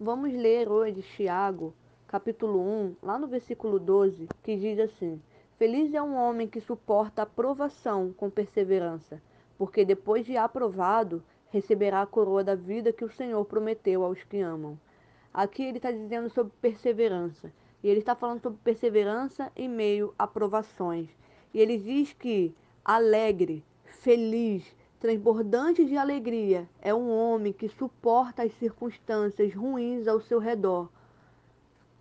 Vamos ler hoje Tiago, capítulo 1, lá no versículo 12, que diz assim: Feliz é um homem que suporta a provação com perseverança, porque depois de aprovado, receberá a coroa da vida que o Senhor prometeu aos que amam. Aqui ele está dizendo sobre perseverança. E ele está falando sobre perseverança em meio a provações. E ele diz que alegre, feliz, transbordante de alegria é um homem que suporta as circunstâncias ruins ao seu redor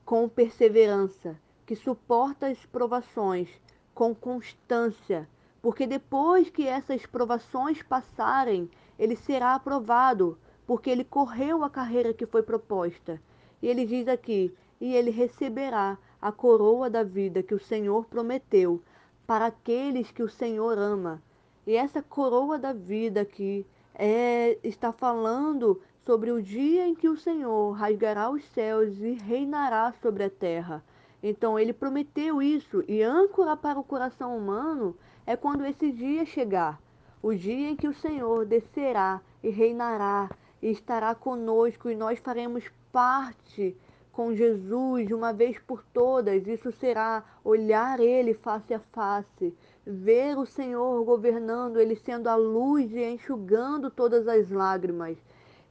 com perseverança, que suporta as provações com constância, porque depois que essas provações passarem, ele será aprovado, porque ele correu a carreira que foi proposta. E ele diz aqui: e ele receberá a coroa da vida que o Senhor prometeu para aqueles que o Senhor ama. E essa coroa da vida aqui é, está falando sobre o dia em que o Senhor rasgará os céus e reinará sobre a terra. Então ele prometeu isso e âncora para o coração humano é quando esse dia chegar, o dia em que o Senhor descerá e reinará e estará conosco e nós faremos parte com Jesus de uma vez por todas. Isso será olhar Ele face a face, ver o Senhor governando, Ele sendo a luz e enxugando todas as lágrimas.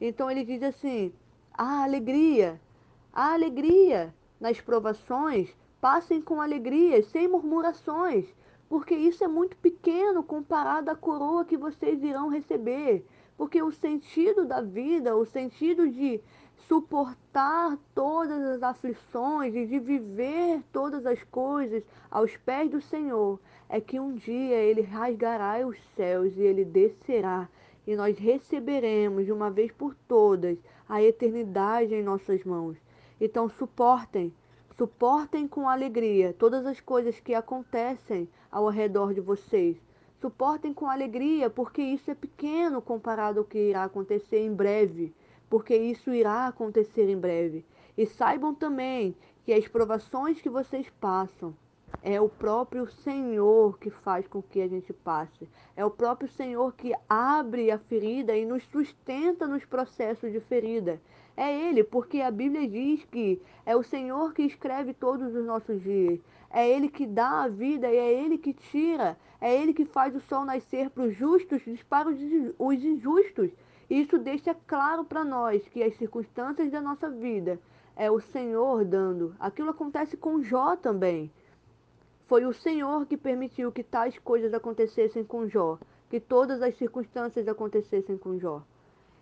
Então ele diz assim: a alegria, a alegria nas provações, passem com alegria, sem murmurações, porque isso é muito pequeno comparado à coroa que vocês irão receber. Porque o sentido da vida, o sentido de suportar todas as aflições e de viver todas as coisas aos pés do Senhor, é que um dia ele rasgará os céus e ele descerá e nós receberemos de uma vez por todas a eternidade em nossas mãos. Então suportem, suportem com alegria todas as coisas que acontecem ao redor de vocês. Suportem com alegria, porque isso é pequeno comparado ao que irá acontecer em breve, porque isso irá acontecer em breve. E saibam também que as provações que vocês passam é o próprio Senhor que faz com que a gente passe. É o próprio Senhor que abre a ferida e nos sustenta nos processos de ferida. É Ele, porque a Bíblia diz que é o Senhor que escreve todos os nossos dias. É Ele que dá a vida e é Ele que tira. É Ele que faz o sol nascer para os justos e para os injustos. Isso deixa claro para nós que as circunstâncias da nossa vida é o Senhor dando. Aquilo acontece com Jó também. Foi o Senhor que permitiu que tais coisas acontecessem com Jó, que todas as circunstâncias acontecessem com Jó.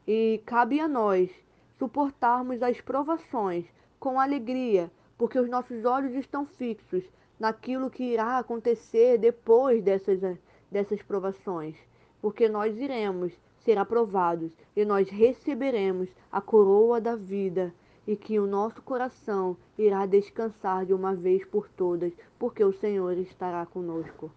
E cabe a nós suportarmos as provações com alegria, porque os nossos olhos estão fixos naquilo que irá acontecer depois dessas, dessas provações, porque nós iremos ser aprovados e nós receberemos a coroa da vida e que o nosso coração irá descansar de uma vez por todas, porque o Senhor estará conosco.